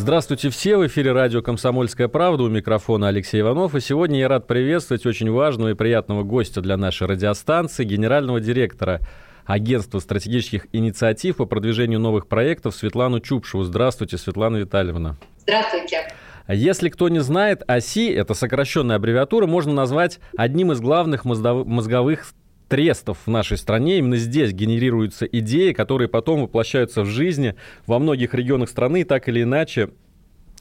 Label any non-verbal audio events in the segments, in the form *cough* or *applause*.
Здравствуйте все, в эфире радио «Комсомольская правда», у микрофона Алексей Иванов. И сегодня я рад приветствовать очень важного и приятного гостя для нашей радиостанции, генерального директора Агентства стратегических инициатив по продвижению новых проектов Светлану Чупшеву. Здравствуйте, Светлана Витальевна. Здравствуйте. Если кто не знает, ОСИ, это сокращенная аббревиатура, можно назвать одним из главных мозговых трестов в нашей стране. Именно здесь генерируются идеи, которые потом воплощаются в жизни во многих регионах страны, так или иначе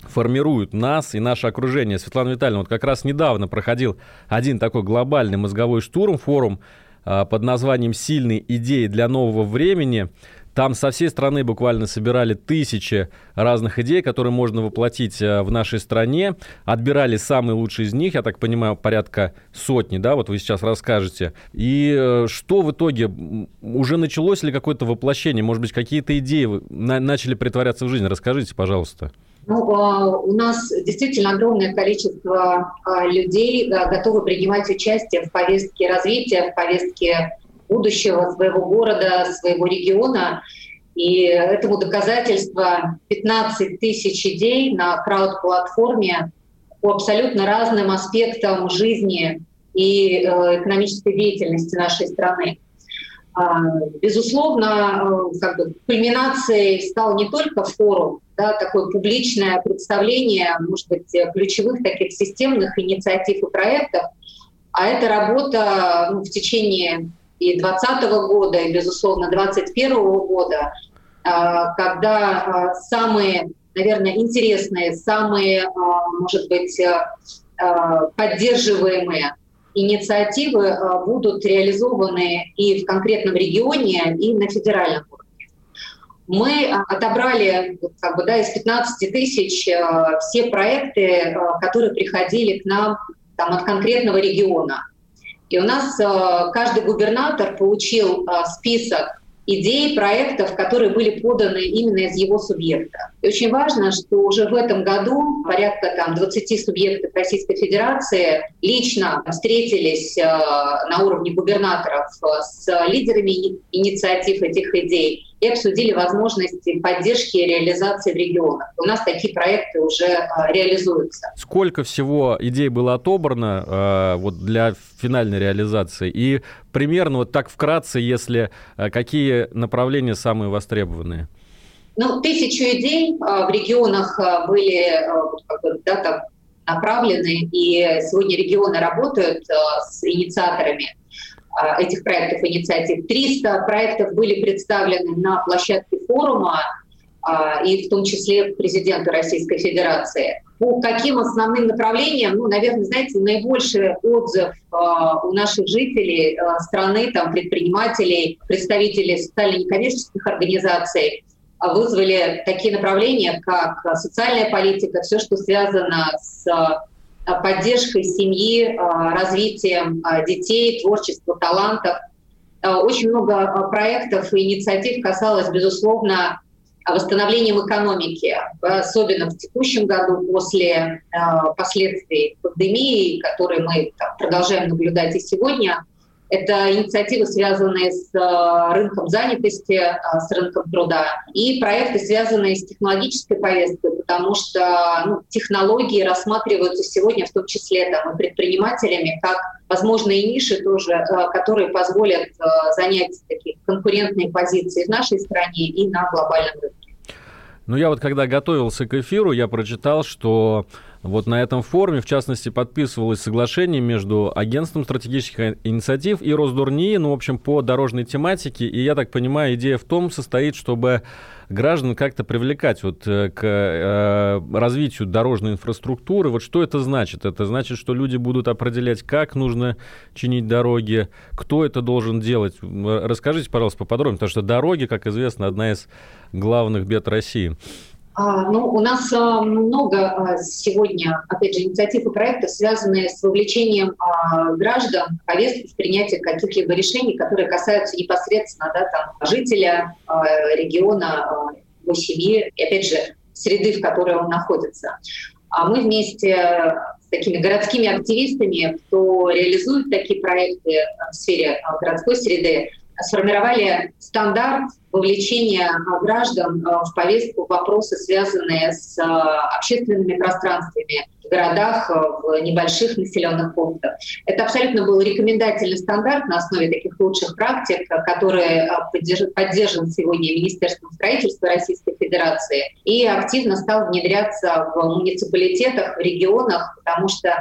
формируют нас и наше окружение. Светлана Витальевна, вот как раз недавно проходил один такой глобальный мозговой штурм, форум а, под названием «Сильные идеи для нового времени». Там со всей страны буквально собирали тысячи разных идей, которые можно воплотить э, в нашей стране. Отбирали самые лучшие из них, я так понимаю, порядка сотни, да, вот вы сейчас расскажете. И э, что в итоге? Уже началось ли какое-то воплощение? Может быть, какие-то идеи начали притворяться в жизнь? Расскажите, пожалуйста. Ну, а, у нас действительно огромное количество а, людей готовы принимать участие в повестке развития, в повестке будущего своего города, своего региона. И этому доказательство 15 тысяч идей на крауд-платформе по абсолютно разным аспектам жизни и э, экономической деятельности нашей страны. А, безусловно, э, как бы кульминацией стал не только форум, да, такое публичное представление, может быть, ключевых таких системных инициатив и проектов, а это работа ну, в течение и 2020 года, и, безусловно, 2021 года, а, когда а, самые, наверное, интересные, самые, а, может быть, поддерживаемые инициативы будут реализованы и в конкретном регионе, и на федеральном уровне. Мы отобрали как бы, да, из 15 тысяч все проекты, которые приходили к нам там, от конкретного региона. И у нас э, каждый губернатор получил э, список идей, проектов, которые были поданы именно из его субъекта. И очень важно, что уже в этом году порядка там, 20 субъектов Российской Федерации лично встретились э, на уровне губернаторов с лидерами инициатив этих идей и обсудили возможности поддержки и реализации в регионах. У нас такие проекты уже а, реализуются. Сколько всего идей было отобрано э, вот для финальной реализации? И примерно вот так вкратце, если э, какие направления самые востребованные? Ну, тысячу идей в регионах были да, там, направлены, и сегодня регионы работают с инициаторами а, этих проектов, инициатив. 300 проектов были представлены на площадке форума, а, и в том числе президенту Российской Федерации. По каким основным направлениям, ну, наверное, знаете, наибольший отзыв а, у наших жителей страны, там, предпринимателей, представителей социально-некоммерческих организаций вызвали такие направления, как социальная политика, все, что связано с поддержкой семьи, э, развитием э, детей, творчества, талантов. Очень много проектов и инициатив касалось, безусловно, восстановлением экономики, особенно в текущем году после последствий пандемии, которые мы продолжаем наблюдать и сегодня – это инициативы, связанные с э, рынком занятости, э, с рынком труда, и проекты, связанные с технологической повесткой, потому что ну, технологии рассматриваются сегодня в том числе там, и предпринимателями как возможные ниши тоже, э, которые позволят занять такие конкурентные позиции в нашей стране и на глобальном рынке. Ну, я вот когда готовился к эфиру, я прочитал, что вот на этом форуме, в частности, подписывалось соглашение между Агентством стратегических инициатив и Росдурни, ну, в общем, по дорожной тематике. И я так понимаю, идея в том состоит, чтобы граждан как-то привлекать вот э, к э, развитию дорожной инфраструктуры. Вот что это значит? Это значит, что люди будут определять, как нужно чинить дороги, кто это должен делать. Расскажите, пожалуйста, поподробнее, потому что дороги, как известно, одна из главных бед России. А, ну, у нас а, много а, сегодня, опять же, инициатив и проектов, связанные с вовлечением граждан в повестку в принятие каких-либо решений, которые касаются непосредственно да, там, жителя региона, его семьи и, опять же, среды, в которой он находится. А мы вместе с такими городскими активистами, кто реализует такие проекты в сфере городской среды, сформировали стандарт вовлечения граждан э, в повестку вопросы, связанные с э, общественными пространствами в городах, э, в небольших населенных пунктах. Это абсолютно был рекомендательный стандарт на основе таких лучших практик, который поддержан сегодня Министерством строительства Российской Федерации и активно стал внедряться в муниципалитетах, в регионах, потому что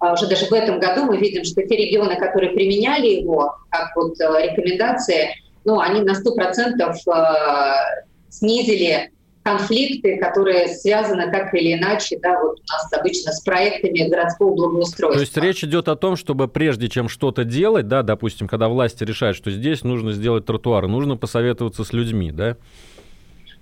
уже даже в этом году мы видим, что те регионы, которые применяли его как вот э, рекомендации, ну, они на 100% э, снизили конфликты, которые связаны так или иначе, да, вот у нас обычно с проектами городского благоустройства. То есть речь идет о том, чтобы прежде чем что-то делать, да, допустим, когда власти решают, что здесь нужно сделать тротуары, нужно посоветоваться с людьми, да?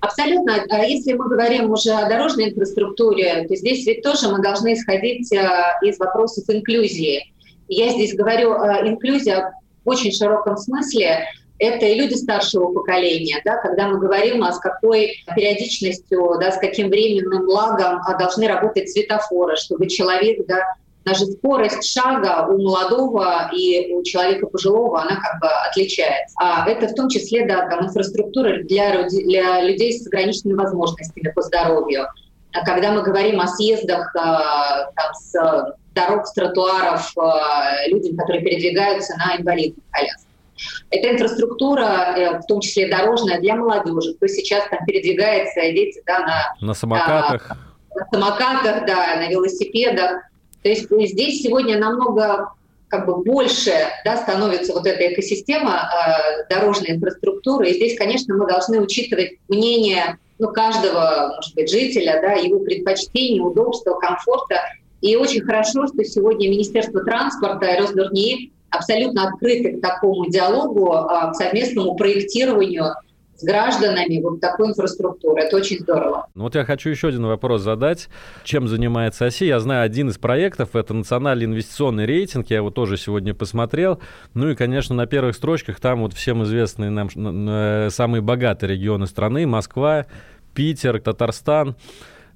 Абсолютно. А если мы говорим уже о дорожной инфраструктуре, то здесь ведь тоже мы должны исходить э, из вопросов инклюзии. Я здесь говорю инклюзия в очень широком смысле. Это и люди старшего поколения, да, когда мы говорим, а с какой периодичностью, да, с каким временным лагом а, должны работать светофоры, чтобы человек да, даже скорость шага у молодого и у человека пожилого, она как бы отличается. А это в том числе, да, там, инфраструктура для, для людей с ограниченными возможностями по здоровью. А когда мы говорим о съездах а, там, с дорог, с тротуаров а, людям, которые передвигаются на инвалидных колясках. Это инфраструктура, э, в том числе дорожная, для молодежи, кто сейчас там передвигается, дети да, на, на самокатах. На, на самокатах, да, на велосипедах. То есть здесь сегодня намного как бы больше да, становится вот эта экосистема э, дорожной инфраструктуры. И здесь, конечно, мы должны учитывать мнение ну, каждого, может быть, жителя, да, его предпочтений, удобства, комфорта. И очень хорошо, что сегодня Министерство транспорта и Росдорни абсолютно открыты к такому диалогу, э, к совместному проектированию с гражданами вот такой инфраструктуры. Это очень здорово. Ну вот я хочу еще один вопрос задать. Чем занимается ОСИ? Я знаю один из проектов, это национальный инвестиционный рейтинг, я его тоже сегодня посмотрел. Ну и, конечно, на первых строчках там вот всем известные нам э, самые богатые регионы страны, Москва, Питер, Татарстан.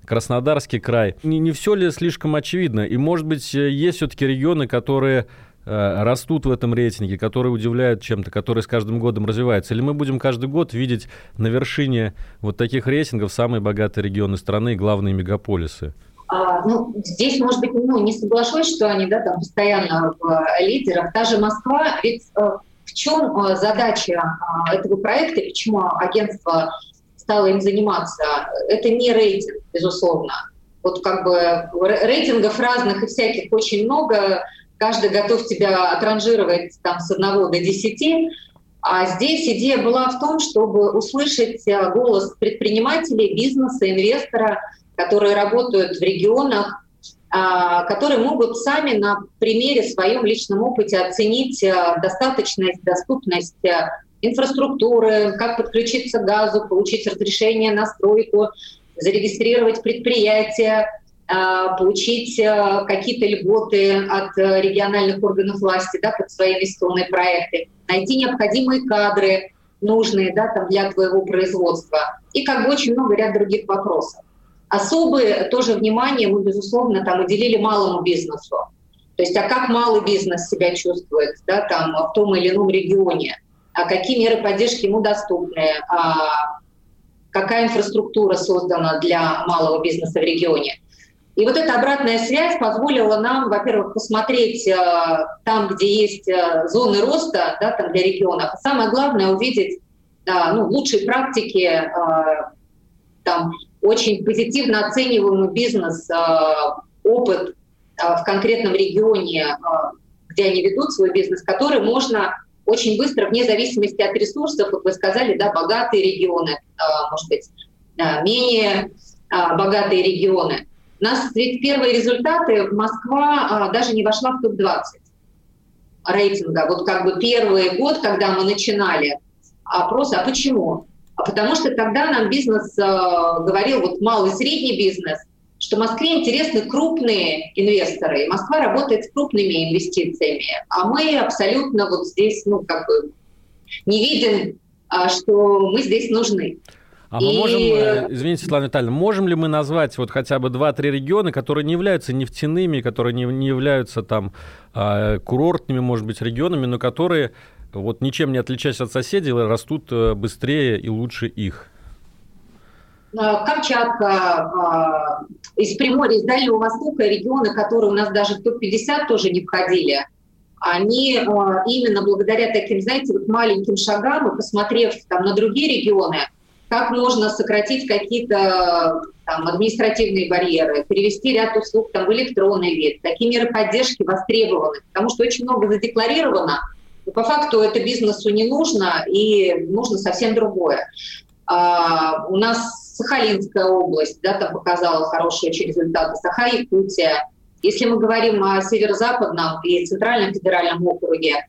Краснодарский край. Не, не все ли слишком очевидно? И, может быть, э, есть все-таки регионы, которые растут в этом рейтинге, которые удивляют чем-то, которые с каждым годом развиваются? Или мы будем каждый год видеть на вершине вот таких рейтингов самые богатые регионы страны и главные мегаполисы? А, ну, здесь, может быть, ну, не соглашусь, что они да, там постоянно в э, лидерах. Та же Москва, ведь э, в чем задача этого проекта и почему агентство стало им заниматься? Это не рейтинг, безусловно. Вот как бы рейтингов разных и всяких очень много, каждый готов тебя отранжировать там с одного до десяти. А здесь идея была в том, чтобы услышать э, голос предпринимателей, бизнеса, инвестора, которые работают в регионах, а, которые могут сами на примере своем личном опыте оценить э, достаточность, доступность э, инфраструктуры, как подключиться к газу, получить разрешение на стройку, зарегистрировать предприятие, получить а, какие-то льготы от э, региональных органов власти да, под свои инвестиционные проекты, найти необходимые кадры, нужные да, там, для твоего производства. И как бы очень много ряд других вопросов. Особое тоже внимание мы, безусловно, там уделили малому бизнесу. То есть, а как малый бизнес себя чувствует да, там, в том или ином регионе, а какие меры поддержки ему доступны, а какая инфраструктура создана для малого бизнеса в регионе. И вот эта обратная связь позволила нам, во-первых, посмотреть э, там, где есть э, зоны роста да, там для регионов. А самое главное увидеть э, ну, лучшие практики, э, там, очень позитивно оцениваемый бизнес, опыт в конкретном регионе, где они ведут свой бизнес, который можно очень быстро, вне зависимости от ресурсов, как вы сказали, да, богатые регионы, может быть, менее богатые регионы – у нас ведь первые результаты Москва а, даже не вошла в топ-20 рейтинга. Вот как бы первый год, когда мы начинали опрос, а почему? А потому что тогда нам бизнес э, говорил, вот малый и средний бизнес, что Москве интересны крупные инвесторы, и Москва работает с крупными инвестициями, а мы абсолютно вот здесь, ну, как бы не видим, а, что мы здесь нужны. А мы и... можем, э, извините, Светлана Витальевна, можем ли мы назвать вот хотя бы 2-3 региона, которые не являются нефтяными, которые не, не являются там а, курортными, может быть, регионами, но которые вот ничем не отличаясь от соседей, растут э, быстрее и лучше их? Э, Камчатка, из Приморья, из Дальнего Востока, регионы, которые у нас даже в топ-50 тоже не входили, они именно благодаря таким, знаете, вот маленьким шагам и посмотрев там, на другие регионы, как можно сократить какие-то там, административные барьеры, перевести ряд услуг там, в электронный вид. Такие меры поддержки востребованы, потому что очень много задекларировано, но по факту это бизнесу не нужно, и нужно совсем другое. А, у нас Сахалинская область, да, там показала хорошие очень результаты, Саха-Якутия. Если мы говорим о северо-западном и центральном федеральном округе,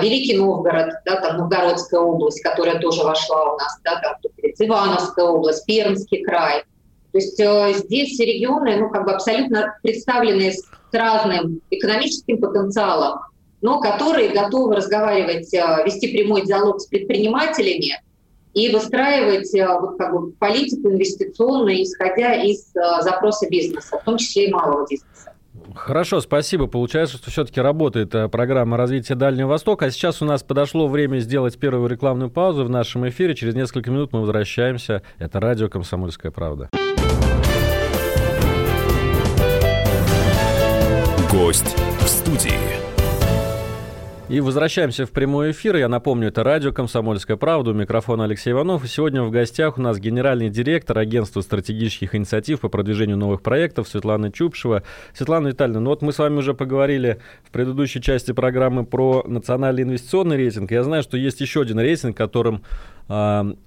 Великий Новгород, да, там Новгородская область, которая тоже вошла у нас, да, там Ивановская область, Пермский край. То есть э, здесь регионы ну, как бы абсолютно представлены с разным экономическим потенциалом, но которые готовы разговаривать, э, вести прямой диалог с предпринимателями, и выстраивать э, вот, как бы, политику инвестиционную, исходя из э, запроса бизнеса, в том числе и малого бизнеса. Хорошо, спасибо. Получается, что все-таки работает э, программа развития Дальнего Востока. А сейчас у нас подошло время сделать первую рекламную паузу в нашем эфире. Через несколько минут мы возвращаемся. Это радио «Комсомольская правда». Гость в студии. И возвращаемся в прямой эфир. Я напомню, это радио «Комсомольская правда». У микрофона Алексей Иванов. И сегодня в гостях у нас генеральный директор агентства стратегических инициатив по продвижению новых проектов Светлана Чупшева. Светлана Витальевна, ну вот мы с вами уже поговорили в предыдущей части программы про национальный инвестиционный рейтинг. Я знаю, что есть еще один рейтинг, которым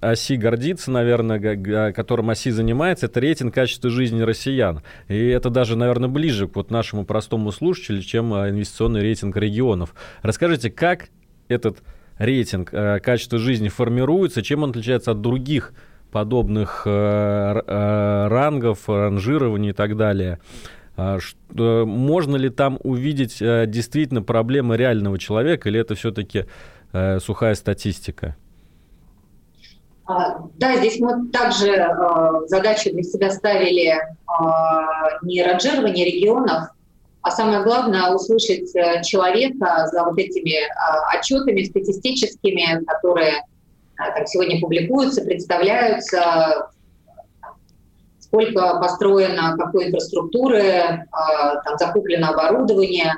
оси гордится, наверное, которым оси занимается, это рейтинг качества жизни россиян. И это даже, наверное, ближе к вот нашему простому слушателю, чем а, инвестиционный рейтинг регионов. Расскажите, как этот рейтинг а, качества жизни формируется, чем он отличается от других подобных рангов, ранжирований и так далее? Можно ли там увидеть действительно проблемы реального человека, или это все-таки сухая статистика? А, да, здесь мы также э, задачу для себя ставили э, не ранжирование регионов, а самое главное услышать э, человека за вот этими э, отчетами статистическими, которые там, сегодня публикуются, представляются, сколько построено какой инфраструктуры, там закуплено оборудование,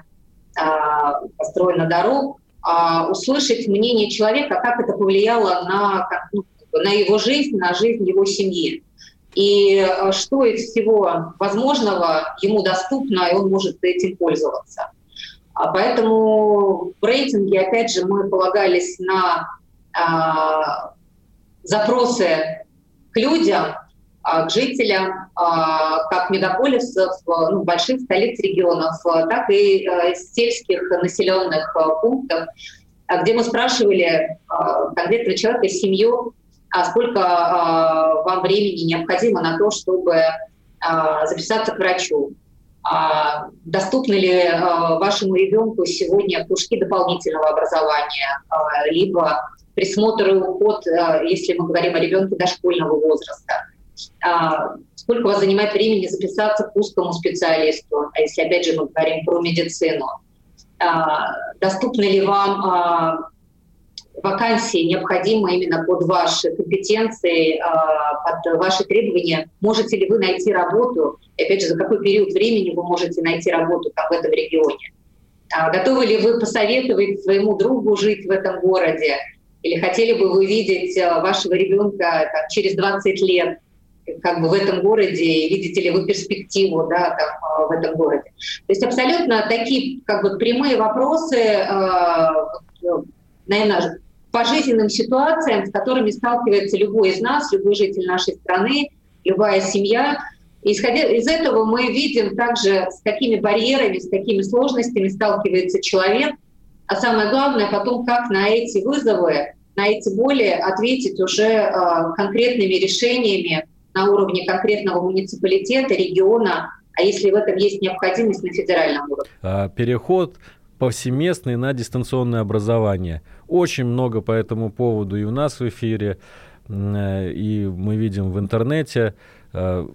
построено дорог, э, услышать мнение человека, как это повлияло на ну, на его жизнь, на жизнь его семьи. И э, что из всего возможного ему доступно, и он может этим пользоваться. А поэтому в рейтинге, опять же, мы полагались на а, запросы к людям, а, к жителям, а, как мегаполисов, ну, больших столиц регионов, так и а, сельских населенных пунктов, где мы спрашивали конкретного человека, семью, а сколько а, вам времени необходимо на то, чтобы а, записаться к врачу. А, доступны ли вашему ребенку сегодня кружки дополнительного образования, либо присмотр и уход, если мы говорим о ребенке дошкольного возраста. Сколько у вас занимает времени записаться к узкому специалисту, а если, опять же, мы говорим про медицину. Доступны ли вам вакансии необходимы именно под ваши компетенции, а, под ваши требования. Можете ли вы найти работу? И опять же, за какой период времени вы можете найти работу там, в этом регионе? А, готовы ли вы посоветовать своему другу жить в этом городе? Или хотели бы вы видеть а, вашего ребенка там, через 20 лет как бы в этом городе, и видите ли вы перспективу да, там, в этом городе. То есть абсолютно такие как бы прямые вопросы, наверное, по жизненным ситуациям, с которыми сталкивается любой из нас, любой житель нашей страны, любая семья. исходя из этого мы видим также, с какими барьерами, с какими сложностями сталкивается человек, а самое главное потом, как на эти вызовы, на эти боли ответить уже конкретными решениями на уровне конкретного муниципалитета, региона, а если в этом есть необходимость на федеральном уровне. А, переход повсеместный на дистанционное образование. Очень много по этому поводу и у нас в эфире, э, и мы видим в интернете э,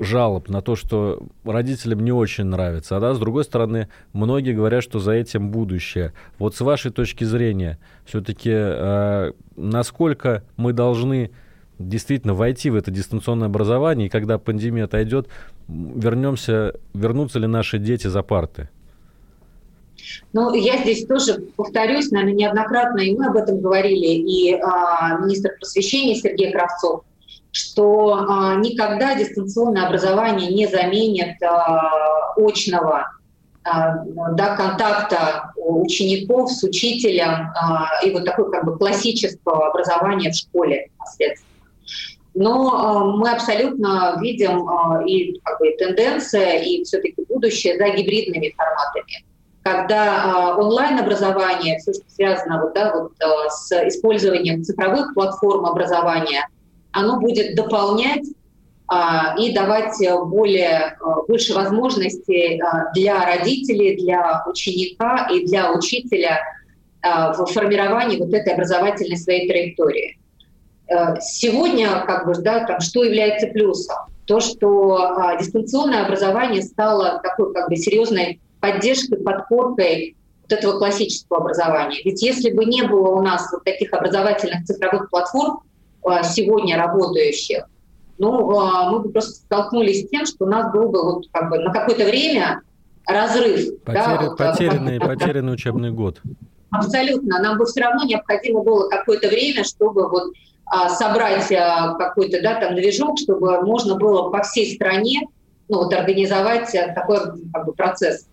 жалоб на то, что родителям не очень нравится. А да, с другой стороны, многие говорят, что за этим будущее. Вот с вашей точки зрения, все-таки э, насколько мы должны действительно войти в это дистанционное образование, и когда пандемия отойдет, вернемся, вернутся ли наши дети за парты? Ну, я здесь тоже повторюсь, наверное, неоднократно, и мы об этом говорили, и а, министр просвещения Сергей Кравцов, что а, никогда дистанционное образование не заменит а, очного а, да, контакта учеников с учителем а, и вот такое как бы классического образования в школе непосредственно. Но э, мы абсолютно видим и как бы, тенденция, и все-таки будущее за гибридными форматами. Когда э, онлайн-образование, все, что связано вот, да, вот, э, с использованием цифровых платформ образования, оно будет дополнять э, и давать более, больше возможностей для родителей, для ученика и для учителя в формировании вот этой образовательной своей траектории. Э, сегодня, как бы, да, там, что является плюсом? То, что а, дистанционное образование стало такой как бы серьезной поддержкой, подпоркой вот этого классического образования. Ведь если бы не было у нас вот таких образовательных цифровых платформ а, сегодня работающих, ну, а, мы бы просто столкнулись с тем, что у нас был бы вот как бы на какое-то время разрыв. Потери, да, потерянный, вот, потерянный учебный год. Абсолютно. Нам бы все равно необходимо было какое-то время, чтобы вот а, собрать какой-то да, там движок, чтобы можно было по всей стране ну, вот, организовать такой как бы, процесс.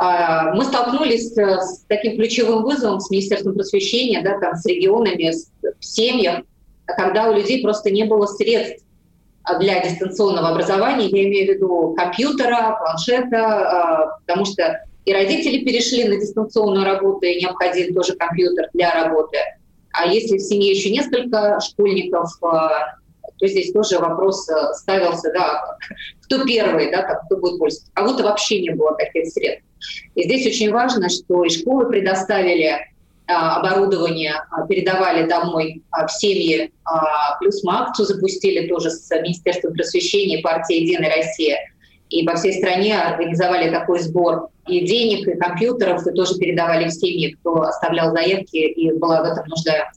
Мы столкнулись с таким ключевым вызовом с Министерством просвещения, да, там, с регионами, с, в когда у людей просто не было средств для дистанционного образования, я имею в виду компьютера, планшета, потому что и родители перешли на дистанционную работу, и необходим тоже компьютер для работы. А если в семье еще несколько школьников, а, то здесь тоже вопрос э, ставился, да, *laughs* кто первый, да, кто будет пользоваться. А вот вообще не было таких средств. И здесь очень важно, что и школы предоставили а, оборудование, а, передавали домой в семьи, плюс мы акцию запустили тоже с Министерством просвещения и «Единая Россия», и по всей стране организовали такой сбор и денег, и компьютеров, и тоже передавали в семьи, кто оставлял заявки и была в этом нужда.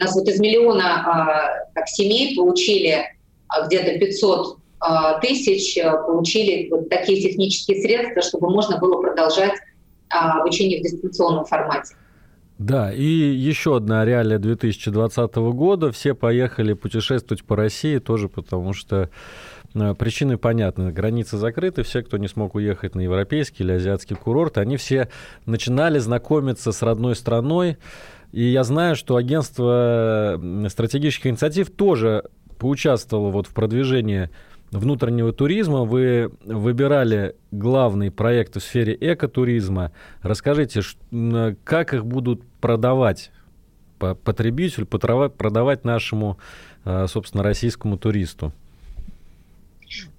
У нас вот из миллиона как, семей получили а, где-то 500 а, тысяч, а, получили вот такие технические средства, чтобы можно было продолжать обучение в дистанционном формате. Да, и еще одна реалия 2020 года. Все поехали путешествовать по России тоже потому, что Э, причины понятны. Границы закрыты. Все, кто не смог уехать на европейский или азиатский курорт, они все начинали знакомиться с родной страной. И я знаю, что агентство стратегических инициатив тоже поучаствовало вот в продвижении внутреннего туризма. Вы выбирали главные проекты в сфере экотуризма. Расскажите, как их будут продавать потребителю, продавать нашему, э, собственно, российскому туристу?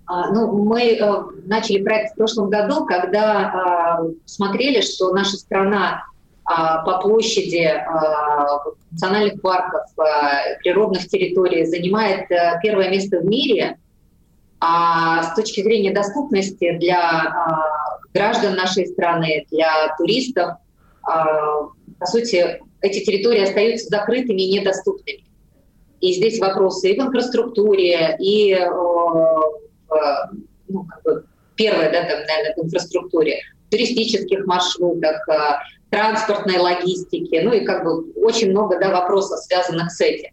А, ну, мы э, начали проект в прошлом году, когда а, смотрели, что наша страна а, по площади национальных парков, природных территорий занимает э, первое место в мире, а с точки зрения доступности для граждан нашей страны, для туристов, по сути, эти территории остаются закрытыми и недоступными. И здесь вопросы и в инфраструктуре, и ну, как бы первое, да, там, наверное, в инфраструктуре, туристических маршрутах, э, транспортной логистике, ну и как бы очень много да, вопросов, связанных с этим.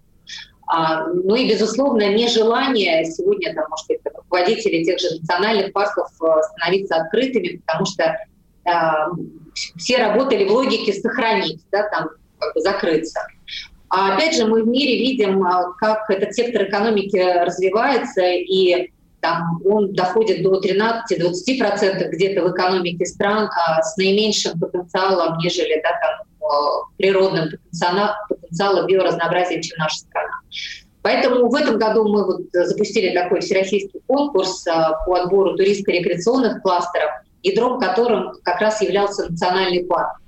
А, ну и, безусловно, нежелание сегодня, там, может быть, руководителей тех же национальных парков э, становиться открытыми, потому что а, все работали в логике сохранить, да, там, как бы закрыться. А опять же, мы в мире видим, как этот сектор экономики развивается, и там он доходит до 13-20% где-то в экономике стран а с наименьшим потенциалом, нежели да, там, природным потенциалом биоразнообразия, чем наша страна. Поэтому в этом году мы вот запустили такой всероссийский конкурс по отбору туристско-рекреационных кластеров, ядром которым как раз являлся национальный парк.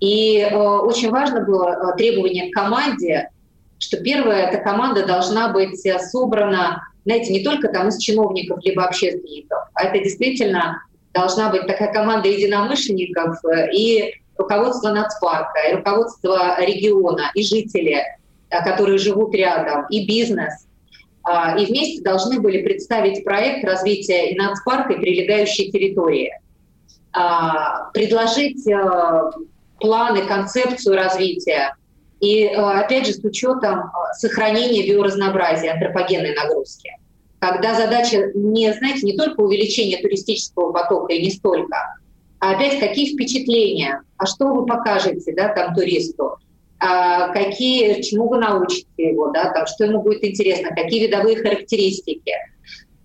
И э, очень важно было требование к команде, что первое, эта команда должна быть собрана, знаете, не только там из чиновников либо общественников, а это действительно должна быть такая команда единомышленников э, и руководство нацпарка, и руководство региона, и жители, э, которые живут рядом, и бизнес. А, и вместе должны были представить проект развития и нацпарка, и прилегающей территории. А, предложить э, планы, концепцию развития. И, опять же, с учетом сохранения биоразнообразия, антропогенной нагрузки когда задача не, знаете, не только увеличение туристического потока и не столько, а опять какие впечатления, а что вы покажете да, там, туристу, а какие, чему вы научите его, да, там, что ему будет интересно, какие видовые характеристики.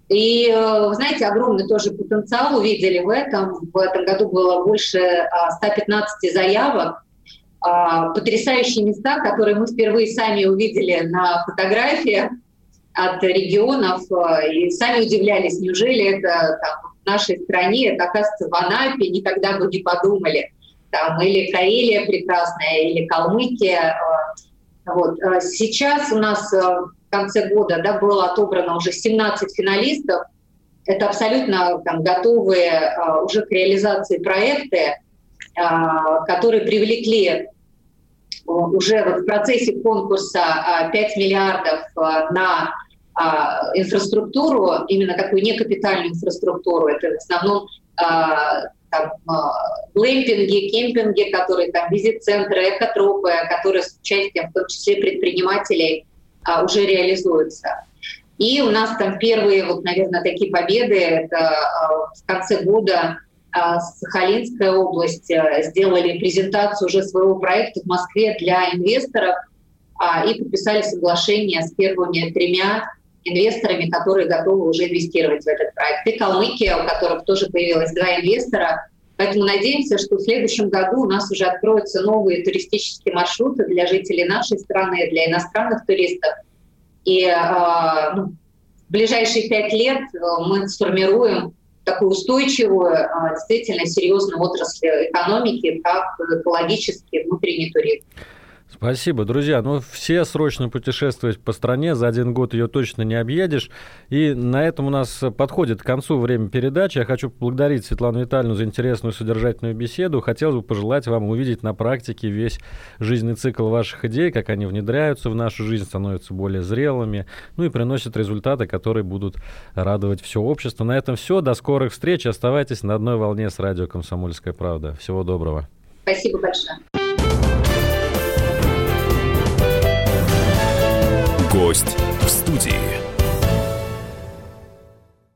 И, э, вы знаете, огромный тоже потенциал увидели в этом. В этом году было больше 115 а, заявок. А, потрясающие места, которые мы впервые сами увидели на фотографиях от регионов э, и сами удивлялись, неужели это там, в нашей стране, это оказывается в Анапе, никогда бы не подумали. Там, или Карелия прекрасная, или Калмыкия. Э, вот. Э, сейчас у нас в конце года да, было отобрано уже 17 финалистов. Это абсолютно там, готовые уже к реализации проекты, которые привлекли уже вот в процессе конкурса 5 миллиардов на инфраструктуру, именно такую некапитальную инфраструктуру. Это в основном там, глэмпинги, кемпинги, которые там визит-центры, экотропы, которые с участием в том числе предпринимателей а, уже реализуются. И у нас там первые, вот, наверное, такие победы, это а, в конце года а, Сахалинская область сделали презентацию уже своего проекта в Москве для инвесторов и подписали соглашение с первыми тремя инвесторами, которые готовы уже инвестировать в этот проект. И Калмыкия, у которых тоже появилось два инвестора. Поэтому надеемся, что в следующем году у нас уже откроются новые туристические маршруты для жителей нашей страны, для иностранных туристов. И э, ну, в ближайшие пять лет э, мы сформируем такую устойчивую, э, действительно серьезную отрасль экономики, как экологический внутренний туризм. Спасибо, друзья. Ну, все срочно путешествовать по стране, за один год ее точно не объедешь. И на этом у нас подходит к концу время передачи. Я хочу поблагодарить Светлану Витальевну за интересную содержательную беседу. Хотелось бы пожелать вам увидеть на практике весь жизненный цикл ваших идей, как они внедряются в нашу жизнь, становятся более зрелыми, ну и приносят результаты, которые будут радовать все общество. На этом все. До скорых встреч. Оставайтесь на одной волне с радио «Комсомольская правда». Всего доброго. Спасибо большое. Гость в студии.